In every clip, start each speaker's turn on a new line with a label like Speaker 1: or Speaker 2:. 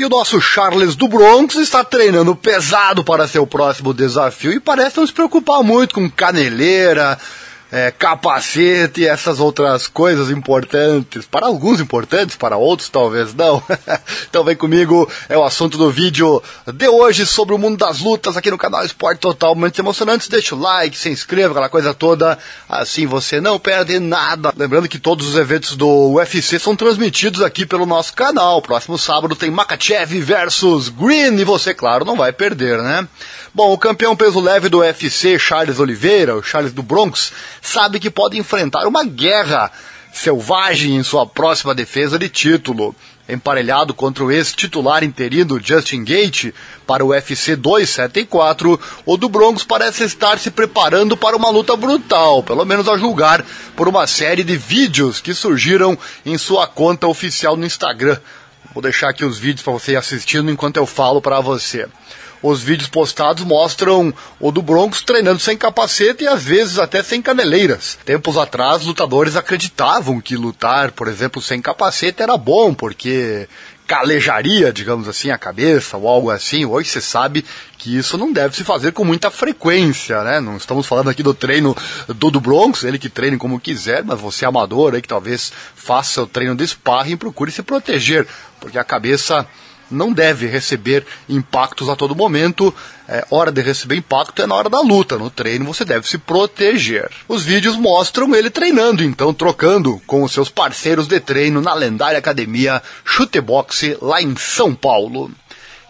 Speaker 1: E o nosso Charles do Bronx está treinando pesado para seu próximo desafio e parece não se preocupar muito com caneleira, é, capacete e essas outras coisas importantes. Para alguns importantes, para outros talvez não. então vem comigo, é o assunto do vídeo de hoje sobre o mundo das lutas aqui no canal Esporte Total. Momentos emocionantes, deixa o like, se inscreva, aquela coisa toda. Assim você não perde nada. Lembrando que todos os eventos do UFC são transmitidos aqui pelo nosso canal. Próximo sábado tem Makachev versus Green e você, claro, não vai perder, né? Bom, o campeão peso leve do UFC, Charles Oliveira, o Charles do Bronx, sabe que pode enfrentar uma guerra selvagem em sua próxima defesa de título. Emparelhado contra o ex-titular interino Justin Gate para o UFC 274, o do Bronx parece estar se preparando para uma luta brutal, pelo menos a julgar por uma série de vídeos que surgiram em sua conta oficial no Instagram. Vou deixar aqui os vídeos para você ir assistindo enquanto eu falo para você. Os vídeos postados mostram o do Broncos treinando sem capacete e às vezes até sem caneleiras. Tempos atrás, lutadores acreditavam que lutar, por exemplo, sem capacete era bom, porque calejaria, digamos assim, a cabeça ou algo assim. Hoje você sabe que isso não deve se fazer com muita frequência, né? Não estamos falando aqui do treino do, do Bronx, ele que treine como quiser, mas você amador aí que talvez faça o treino de sparring, procure se proteger, porque a cabeça não deve receber impactos a todo momento. É, hora de receber impacto é na hora da luta. No treino você deve se proteger. Os vídeos mostram ele treinando, então trocando com os seus parceiros de treino na lendária academia Chuteboxe lá em São Paulo.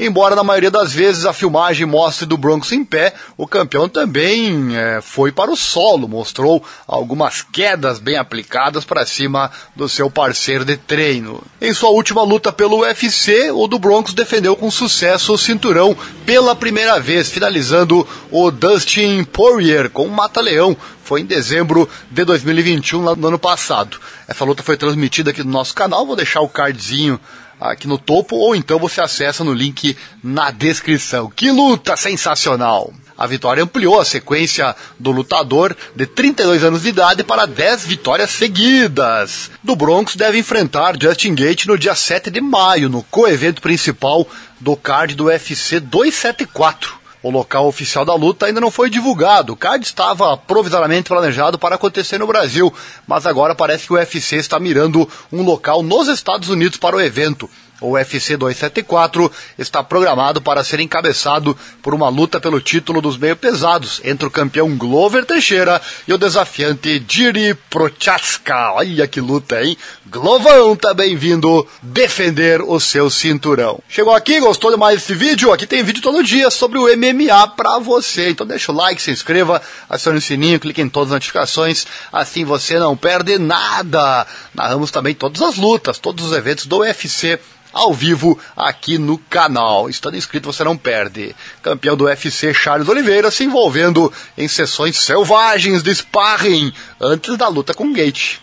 Speaker 1: Embora na maioria das vezes a filmagem mostre do Broncos em pé, o campeão também é, foi para o solo, mostrou algumas quedas bem aplicadas para cima do seu parceiro de treino. Em sua última luta pelo UFC, o do Broncos defendeu com sucesso o cinturão pela primeira vez, finalizando o Dustin Poirier com um mata-leão foi em dezembro de 2021, lá no ano passado. Essa luta foi transmitida aqui no nosso canal, vou deixar o cardzinho aqui no topo, ou então você acessa no link na descrição. Que luta sensacional! A vitória ampliou a sequência do lutador de 32 anos de idade para 10 vitórias seguidas. Do Bronx deve enfrentar Justin Gate no dia 7 de maio, no co-evento principal do card do UFC 274. O local oficial da luta ainda não foi divulgado. O card estava provisoriamente planejado para acontecer no Brasil, mas agora parece que o UFC está mirando um local nos Estados Unidos para o evento. O UFC 274 está programado para ser encabeçado por uma luta pelo título dos meio pesados entre o campeão Glover Teixeira e o desafiante Jiri Prochaska. Olha que luta, hein? Glovão tá bem-vindo defender o seu cinturão. Chegou aqui, gostou de mais esse vídeo? Aqui tem vídeo todo dia sobre o MMA pra você. Então deixa o like, se inscreva, acione o sininho, clique em todas as notificações, assim você não perde nada. Narramos também todas as lutas, todos os eventos do UFC ao vivo aqui no canal. Estando inscrito você não perde. Campeão do UFC Charles Oliveira se envolvendo em sessões selvagens de sparring antes da luta com Gate.